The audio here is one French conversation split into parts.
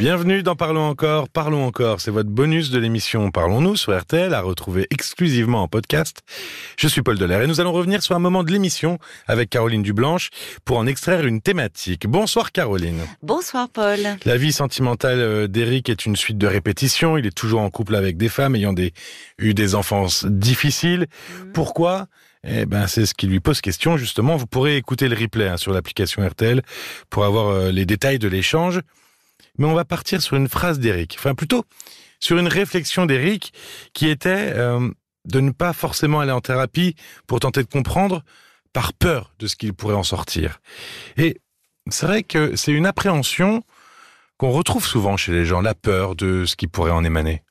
Bienvenue dans Parlons encore. Parlons encore, c'est votre bonus de l'émission Parlons-nous sur RTL à retrouver exclusivement en podcast. Je suis Paul Delair et nous allons revenir sur un moment de l'émission avec Caroline Dublanche pour en extraire une thématique. Bonsoir Caroline. Bonsoir Paul. La vie sentimentale euh, d'Éric est une suite de répétitions. Il est toujours en couple avec des femmes ayant des, eu des enfances difficiles. Mhm. Pourquoi? Eh ben, c'est ce qui lui pose question, justement. Vous pourrez écouter le replay hein, sur l'application RTL pour avoir euh, les détails de l'échange mais on va partir sur une phrase d'Éric, enfin plutôt sur une réflexion d'Éric qui était euh, de ne pas forcément aller en thérapie pour tenter de comprendre par peur de ce qu'il pourrait en sortir. Et c'est vrai que c'est une appréhension qu'on retrouve souvent chez les gens, la peur de ce qui pourrait en émaner.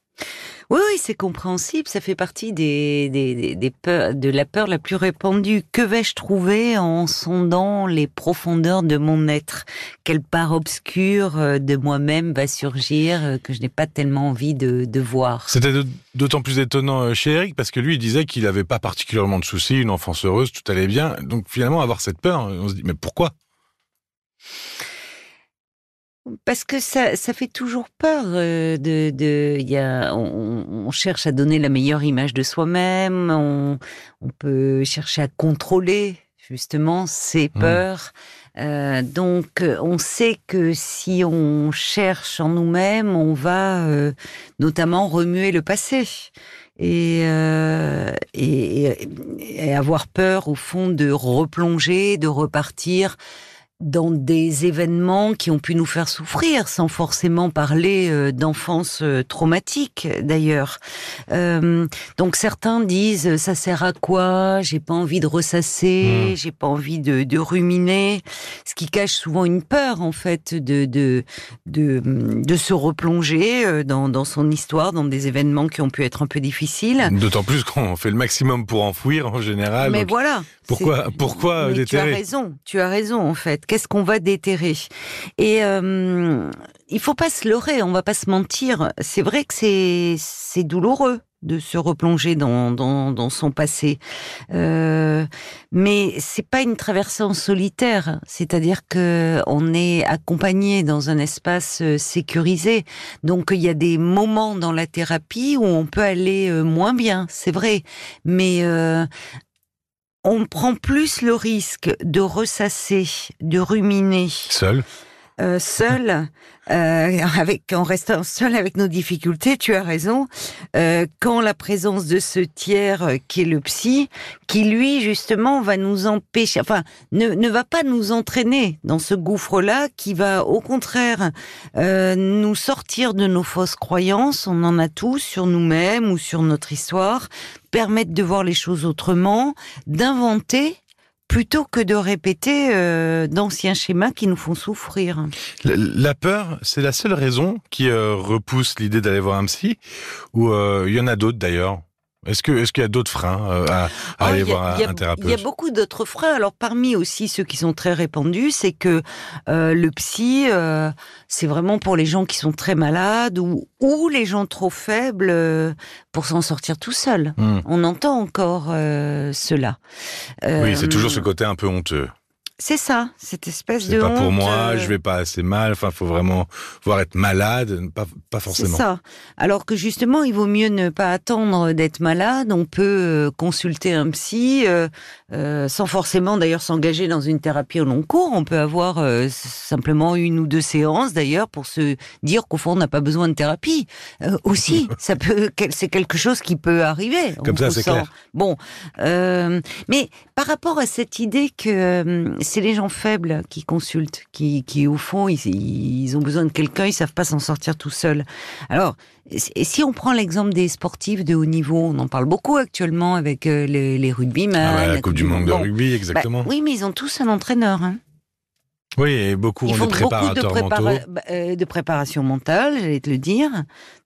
Oui, oui, c'est compréhensible. Ça fait partie des, peurs, de la peur la plus répandue. Que vais-je trouver en sondant les profondeurs de mon être? Quelle part obscure euh, de moi-même va surgir euh, que je n'ai pas tellement envie de, de voir? C'était d'autant plus étonnant euh, chez Eric parce que lui, il disait qu'il n'avait pas particulièrement de soucis, une enfance heureuse, tout allait bien. Donc finalement, avoir cette peur, on se dit, mais pourquoi? Parce que ça, ça fait toujours peur. Euh, de, de, y a, on, on, cherche à donner la meilleure image de soi-même. On, on, peut chercher à contrôler justement ses mmh. peurs. Euh, donc, on sait que si on cherche en nous-mêmes, on va euh, notamment remuer le passé. Et, euh, et, et, avoir peur au fond de replonger, de repartir dans des événements qui ont pu nous faire souffrir, sans forcément parler euh, d'enfance euh, traumatique d'ailleurs. Euh, donc certains disent ça sert à quoi? J'ai pas envie de ressasser, mmh. j'ai pas envie de, de, ruminer, ce qui cache souvent une peur en fait de de de, de se replonger dans, dans son histoire, dans des événements qui ont pu être un peu difficiles. D'autant plus qu'on fait le maximum pour enfouir en général. Mais voilà. Pourquoi pourquoi déterrer Tu as raison, tu as raison en fait qu'est-ce qu'on va déterrer Et euh, il faut pas se leurrer, on va pas se mentir. C'est vrai que c'est c'est douloureux de se replonger dans, dans, son passé. Euh, mais c'est pas une traversée en solitaire, c'est-à-dire que on est accompagné dans un espace euh, sécurisé. Donc il y a des moments dans la thérapie où on peut aller euh, moins bien, c'est vrai, mais euh, on prend plus le risque de ressasser, de ruminer. Seul euh, seul, euh, avec en restant seul avec nos difficultés, tu as raison. Euh, quand la présence de ce tiers qui est le psy, qui lui justement va nous empêcher, enfin ne, ne va pas nous entraîner dans ce gouffre-là, qui va au contraire nous sortir de nos fausses croyances. On en a tous sur nous-mêmes ou sur notre histoire, permettre de voir les choses autrement, d'inventer plutôt que de répéter euh, d'anciens schémas qui nous font souffrir. La, peur, c'est la seule raison qui euh, repousse l'idée d'aller voir un psy, ou euh, il y en a d'autres d'ailleurs? Est-ce que est-ce qu'il y a d'autres freins euh, à, à oh, aller voir un, thérapeute Il y a beaucoup d'autres freins. Alors parmi aussi ceux qui sont très répandus, c'est que euh, le psy, euh, c'est vraiment pour les gens qui sont très malades ou ou les gens trop faibles pour s'en sortir tout seul. Hmm. On entend encore cela. oui, c'est toujours ce côté un peu honteux. C'est ça, cette espèce de. C'est pas honte, pour moi, euh... je vais pas assez mal. Enfin, faut vraiment voir être malade, pas, pas forcément. C'est ça. Alors que justement, il vaut mieux ne pas attendre d'être malade. On peut euh, consulter un psy euh, euh, sans forcément d'ailleurs s'engager dans une thérapie au long cours. On peut avoir simplement une ou deux séances d'ailleurs pour se dire qu'au fond on n'a pas besoin de thérapie. Aussi, ça peut, c'est quelque chose qui peut arriver. Comme ça, c'est clair. Bon, mais par rapport à cette idée que c'est les gens faibles qui consultent, qui, qui au fond, ils, ils ont besoin de quelqu'un, ils savent pas s'en sortir tout seuls. Alors, si on prend l'exemple des sportifs de haut niveau, on en parle beaucoup actuellement avec euh, les, les rugbyman. Ah ouais, la, la Coupe du Monde de bon, rugby, exactement. Bah, oui, mais ils ont tous un entraîneur. Hein. Oui, et beaucoup Ils ont font des préparateurs beaucoup de, prépara mentaux. euh, de préparation mentale, j'allais te le dire.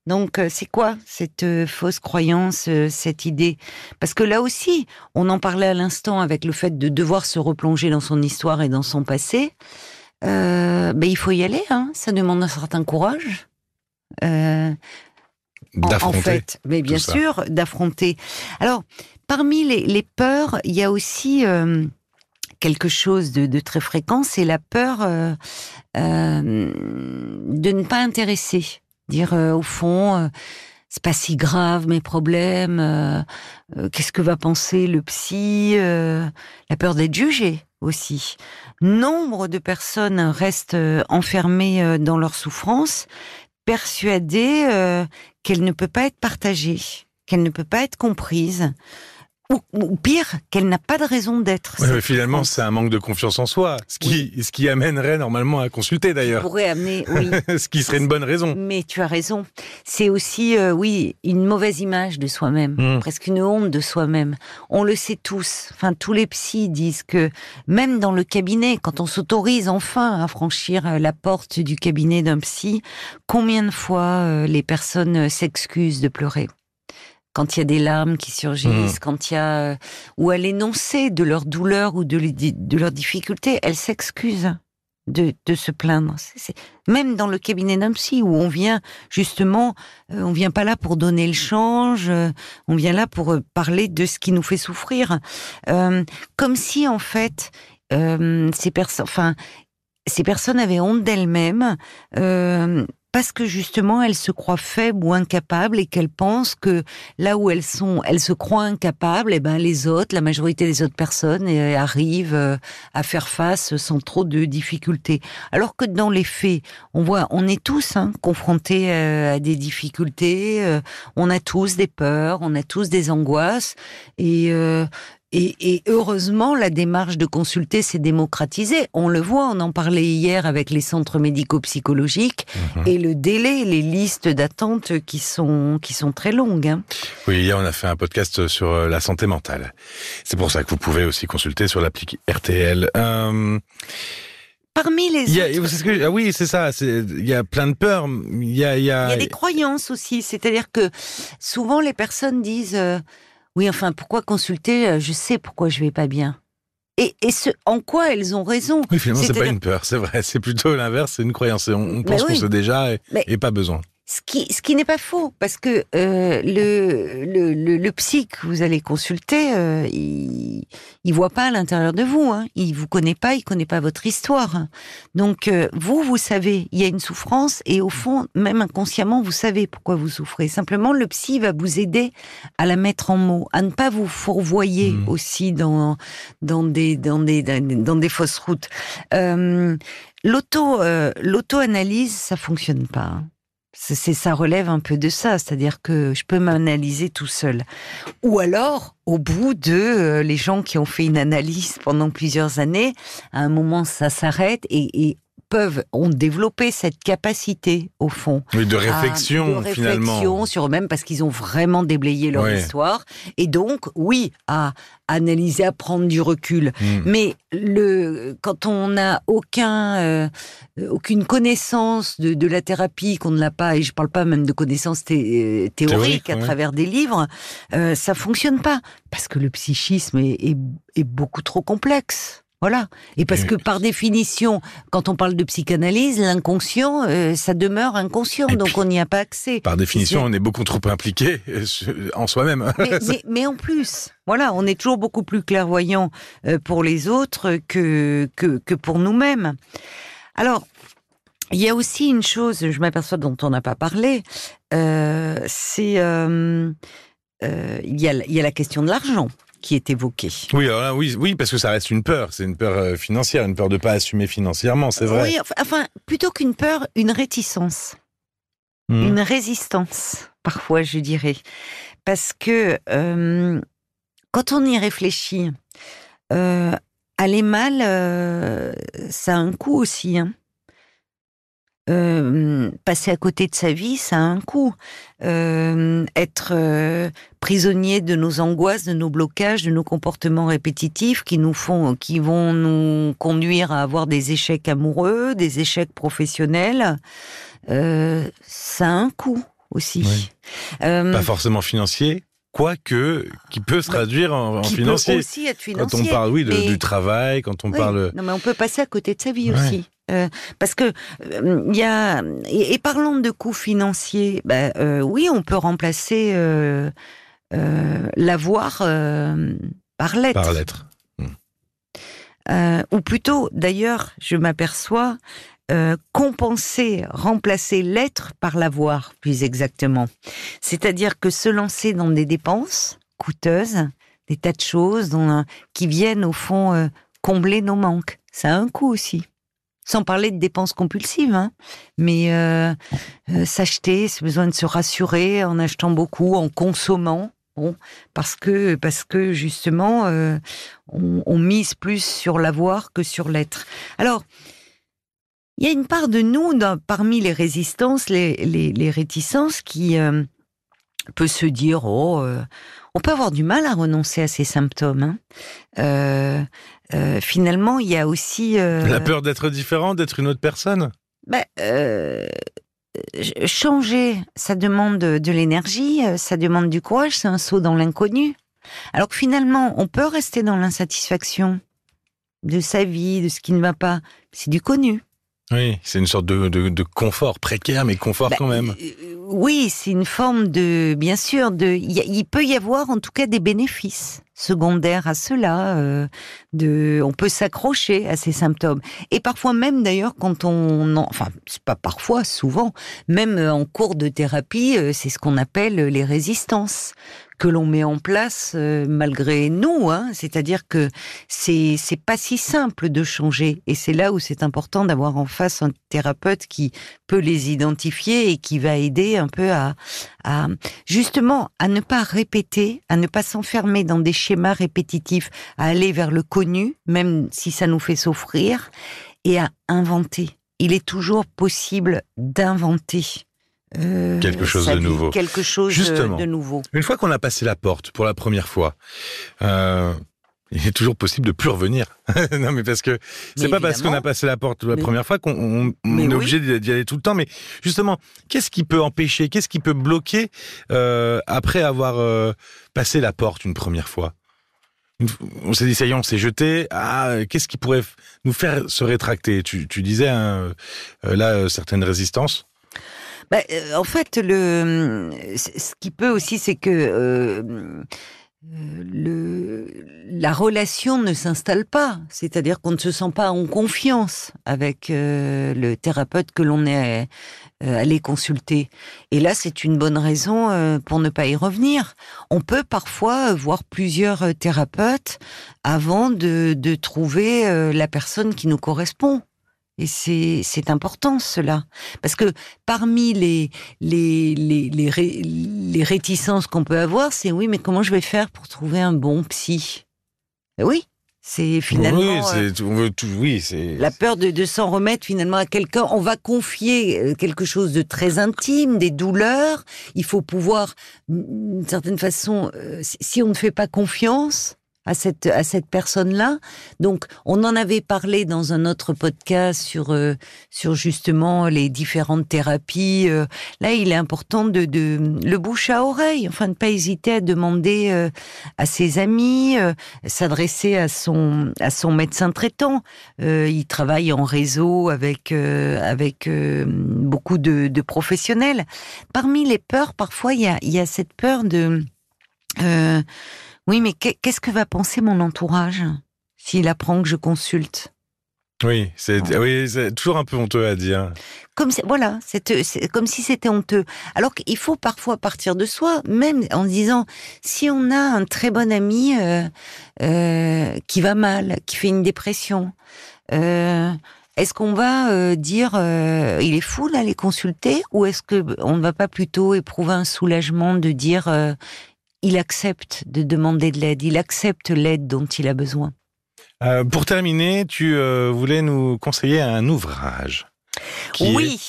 Donc, euh, c'est quoi cette euh, fausse croyance, euh, cette idée? Parce que là aussi, on en parlait à l'instant avec le fait de devoir se replonger dans son histoire et dans son passé. Ben, il faut y aller, hein. ça demande un certain courage. D'affronter. En, en, fait, mais bien sûr, d'affronter. Alors, parmi les, les, peurs, il y a aussi quelque chose de, très fréquent, c'est la peur euh, de ne pas intéresser. Dire au fond, c'est pas si grave mes problèmes. Qu'est-ce que va penser le psy La peur d'être jugé aussi. Nombre de personnes restent enfermées dans leur souffrance, persuadées qu'elle ne peut pas être partagée, qu'elle ne peut pas être comprise ou, pire, qu'elle n'a pas de raison d'être. finalement, c'est un manque de confiance en soi, ce qui, ce qui amènerait normalement à consulter d'ailleurs. Pourrait amener, oui. ce qui serait une bonne raison. Mais tu as raison. C'est aussi, euh, oui, une mauvaise image de soi-même, hmm. presque une honte de soi-même. On le sait tous. Enfin, tous les psys disent que même dans le cabinet, quand on s'autorise enfin à franchir euh, la porte du cabinet d'un psy, combien de fois euh, les personnes s'excusent de pleurer? Quand il y a des larmes qui surgissent, mmh. quand il y a euh, ou à l'énoncé de leur douleur ou de, de leur difficulté, elles s'excusent de, de, se plaindre. Même dans le cabinet d'un psy où on vient justement, euh, on vient pas là pour donner le change, euh, on vient là pour parler de ce qui nous fait souffrir, comme si en fait ces personnes, enfin ces personnes avaient honte d'elles-mêmes parce que justement elles se croient faibles ou incapables et qu'elles pensent que là où elles sont, elles se croient incapables, et eh ben les autres, la majorité des autres personnes euh, arrivent euh, à faire face sans trop de difficultés. Alors que dans les faits, on voit, on est tous hein, confrontés euh, à des difficultés, on a tous des peurs, on a tous des angoisses et et, heureusement, la démarche de consulter s'est démocratisée. On le voit, on en parlait hier avec les centres médico-psychologiques mhm. et le délai, les listes d'attente qui sont qui sont très longues. Hein. Oui, hier on a fait un podcast sur euh, la santé mentale. C'est pour ça que vous pouvez aussi consulter sur l'appli RTL. Euh, Parmi les ah oui, c'est ça. Il y a plein de peurs. Il y a, il y a... Il y a des croyances aussi. C'est-à-dire que souvent les personnes disent euh, oui, enfin, pourquoi consulter euh, Je sais pourquoi je vais pas bien. Et, et ce, en quoi elles ont raison? Oui, finalement, c'est pas une peur, c'est vrai. C'est plutôt l'inverse, c'est une croyance. On, pense qu'on sait déjà et pas besoin. Ce qui, ce qui n'est pas faux, parce que euh, le, le, le, le, psy que vous allez consulter, euh, il, il voit pas à l'intérieur de vous. Hein. Il vous connaît pas, il connaît pas votre histoire. Donc euh, vous, vous savez, il y a une souffrance et au fond, même inconsciemment, vous savez pourquoi vous souffrez. Simplement, le psy va vous aider à la mettre en mots, à ne pas vous fourvoyer mmh. aussi dans dans des dans des dans des fausses routes. Euh, l'auto euh, l'auto analyse, ça fonctionne pas. Hein c'est ça relève un peu de ça, c'est-à-dire que je peux m'analyser tout seul. Ou alors, au bout de euh, les gens qui ont fait une analyse pendant plusieurs années, à un moment ça s'arrête et, et peuvent, ont développé cette capacité, au fond. Oui, de réflexion, de réflexion sur eux-mêmes parce qu'ils ont vraiment déblayé leur histoire. Et donc, oui, à analyser, à prendre du recul. Hmm. Mais le, quand on n'a aucun, euh, aucune connaissance de, de la thérapie, qu'on ne l'a pas, et je parle pas même de connaissances euh, théoriques à travers des livres, euh, ça fonctionne pas. Parce que le psychisme est, est, est beaucoup trop complexe. Voilà. Et parce que par définition, quand on parle de psychanalyse, l'inconscient, euh, ça demeure inconscient, donc on n'y a pas accès. Par définition, on est beaucoup trop impliqué euh, en soi-même. Mais, en plus, voilà, on est toujours beaucoup plus clairvoyant euh, pour les autres que, que, pour nous-mêmes. Alors, il y a aussi une chose, je m'aperçois dont on n'a pas parlé, c'est il, y a, il y a la question de l'argent qui est évoqué. Oui, oui, oui, parce que ça reste une peur. C'est une peur euh, financière, une peur de pas assumer financièrement, c'est vrai. Oui, enfin, plutôt qu'une peur, une réticence, hmm. une résistance, parfois, je dirais, parce que euh, quand on y réfléchit, euh, aller mal, euh, ça a un coût aussi. Hein. Euh, passer à côté de sa vie, ça a un coût. Euh, être euh, prisonnier de nos angoisses, de nos blocages, de nos comportements répétitifs qui nous font, qui vont nous conduire à avoir des échecs amoureux, des échecs professionnels, ça a un coût aussi. Pas forcément financier, quoique qui peut se bah, traduire en, financier. Peut aussi être financier. Quand on parle, oui, du travail, quand on parle. Non, mais on peut passer à côté de sa vie aussi. Euh, parce que il euh, y a et, parlons de coûts financiers, bah, euh, oui, on peut remplacer l'avoir par lettre. Par lettre. Hmm. ou plutôt, d'ailleurs, je m'aperçois euh, compenser, remplacer l'être par l'avoir, plus exactement. C'est-à-dire que se lancer dans des dépenses coûteuses, des tas de choses dont, qui viennent au fond euh, combler nos manques, ça a un coût aussi. Sans parler de dépenses compulsives, hein. mais euh, s'acheter, c'est besoin de se rassurer en achetant beaucoup, en consommant, parce que parce que justement, on, on, mise plus sur l'avoir que sur l'être. Alors, il y a une part de nous, dans, parmi les résistances, les, les, les réticences, qui euh, peut se dire, oh, euh, on peut avoir du mal à renoncer à ces symptômes. Hein. Euh, euh finalement, il y a aussi... Euh, La peur d'être différent, d'être une autre personne? Ben, Changer, ça demande de l'énergie, ça demande du courage, c'est un saut dans l'inconnu. Alors que finalement, on peut rester dans l'insatisfaction de sa vie, de ce qui ne va pas. C'est du connu. Oui, c'est une sorte de, de, de, confort précaire, mais confort bah, quand même. Euh, oui, c'est une forme de, bien sûr, de. Il peut y avoir en tout cas des bénéfices secondaires à cela. Euh, de, on peut s'accrocher à ces symptômes. Et parfois même, d'ailleurs, quand on, en, enfin, c'est pas parfois, souvent, même en cours de thérapie, euh, c'est ce qu'on appelle les résistances que l'on met en place euh, malgré nous. Hein. C'est-à-dire que c'est c'est pas si simple de changer, et c'est là où c'est important d'avoir en face un thérapeute qui peut les identifier et qui va aider un peu à, à justement à ne pas répéter, à ne pas s'enfermer dans des schémas répétitifs, à aller vers le connu, même si ça nous fait souffrir, et à inventer. Il est toujours possible d'inventer. Euh, quelque chose de nouveau. Quelque chose Justement, de nouveau. Une fois qu'on a passé la porte pour la première fois, euh, il est toujours possible de plus revenir. non, mais parce que c'est pas parce qu'on a passé la porte la première fois qu'on est obligé d'y aller tout le temps. Mais justement, qu'est-ce qui peut empêcher, qu'est-ce qui peut bloquer euh, après avoir euh, passé la porte une première fois? On s'est dit, ça y est, on s'est jeté. Ah, qu'est-ce qui pourrait nous faire se rétracter? Tu, tu, disais, hein, euh, là, certaines résistances bah, euh, en fait, le, ce qui peut aussi, c'est que euh, le, la relation ne s'installe pas, c'est-à-dire qu'on ne se sent pas en confiance avec euh, le thérapeute que l'on est euh, allé consulter. Et là, c'est une bonne raison euh, pour ne pas y revenir. On peut parfois voir plusieurs thérapeutes avant de, de trouver la personne qui nous correspond. Et c'est important cela, parce que parmi les les les les, les réticences qu'on peut avoir, c'est oui, mais comment je vais faire pour trouver un bon psy? Ben Oui, c'est finalement oui, c'est euh, oui, c'est la peur de, de s'en remettre finalement à quelqu'un. On va confier euh, quelque chose de très intime, des douleurs. Il faut pouvoir, d'une certaine façon, euh, si on ne fait pas confiance, à cette à cette personne-là. Donc, on en avait parlé dans un autre podcast sur euh, sur justement les différentes thérapies. Euh. là, il est important de, de le bouche à oreille, enfin, ne pas hésiter à demander euh, à ses amis, s'adresser à son à son médecin traitant. il travaille en réseau avec avec beaucoup de, de, professionnels. Parmi les peurs, parfois, il y a il y a cette peur de oui, mais qu'est-ce que va penser mon entourage s'il apprend que je consulte? Oui, c'est oui, toujours un peu honteux à dire. Comme voilà, c'est comme si c'était honteux. Alors qu'il faut parfois partir de soi, même en disant si on a un très bon ami euh, euh, qui va mal, qui fait une dépression, euh, est-ce qu'on va dire il est fou d'aller consulter? Ou est-ce que on ne va pas plutôt éprouver un soulagement de dire il accepte de demander de l'aide, il accepte l'aide dont il a besoin. Euh, pour terminer, tu euh, voulais nous conseiller un ouvrage. Oui,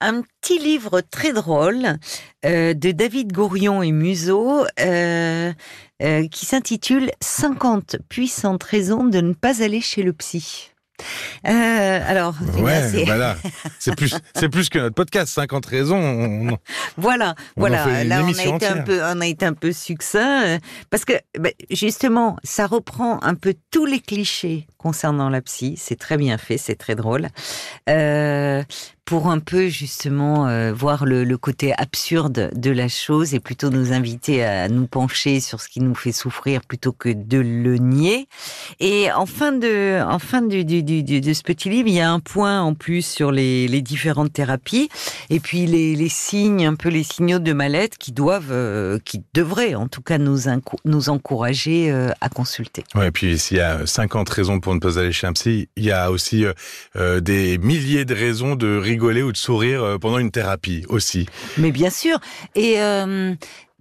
un petit livre très drôle euh, de David Gourion et Museau qui s'intitule 50 puissantes raisons de ne pas aller chez le psy. Euh, alors, ouais, voilà. c'est plus, c'est plus que notre podcast. 50 raisons. voilà, voilà. Là, on a été un peu, on a été un peu succinct euh, parce que bah, justement, ça reprend un peu tous les clichés concernant la psy. C'est très bien fait, c'est très drôle. Euh, pour un peu justement euh, voir le, côté absurde de la chose et plutôt nous inviter à nous pencher sur ce qui nous fait souffrir plutôt que de le nier. Et en fin de, en fin de ce petit livre, il y a un point en plus sur les, différentes thérapies et puis les, signes, un peu les signaux de mal-être qui doivent, euh, qui devraient en tout cas nous, nous encourager euh, à consulter. Ouais, et puis s'il y a 50 raisons pour ne pas aller chez un psy, il y a aussi des milliers de raisons de rigoler ou de sourire euh, pendant une thérapie aussi. Mais bien sûr. Et euh,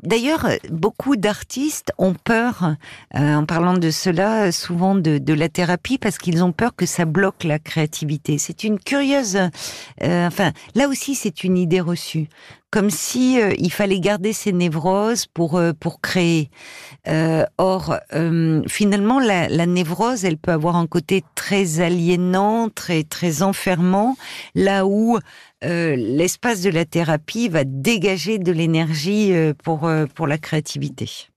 D'ailleurs, beaucoup d'artistes ont peur, euh, en parlant de cela, souvent de, de la thérapie, parce qu'ils ont peur que ça bloque la créativité. C'est une curieuse, euh, enfin, là aussi, c'est une idée reçue, comme si euh, il fallait garder ses névroses pour euh, pour créer. Euh, or, finalement, la, la, névrose, elle peut avoir un côté très aliénant, très très enfermant, là où euh, l'espace de la thérapie va dégager de l'énergie euh, pour, euh, pour la créativité.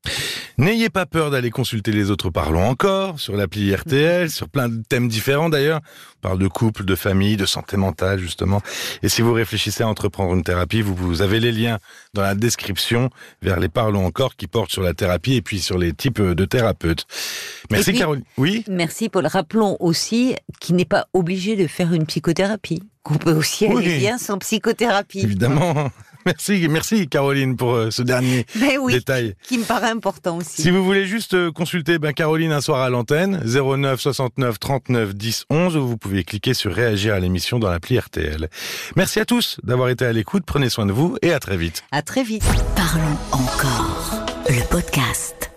N'ayez pas peur d'aller consulter les autres Parlons encore sur l'appli RTL, sur plein de thèmes différents d'ailleurs. On parle de couple, de famille, de santé mentale justement. Et si vous réfléchissez à entreprendre une thérapie, vous, vous avez les liens dans la description vers les Parlons encore qui portent sur la thérapie et puis sur les types de thérapeutes. Merci puis, Caroline. Oui. Merci Paul. Rappelons aussi qu'il n'est pas obligé de faire une psychothérapie qu'on peut aussi aller oui. bien sans psychothérapie. Évidemment. Merci, merci Caroline pour euh, ce dernier ben oui, détail. Qui me paraît important aussi. Si vous voulez juste euh, consulter ben, Caroline un soir à l'antenne, 09 69 39 10 11, vous pouvez cliquer sur réagir à l'émission dans l'appli RTL. Merci à tous d'avoir été à l'écoute, prenez soin de vous et à très vite. À très vite. Parlons encore, le podcast.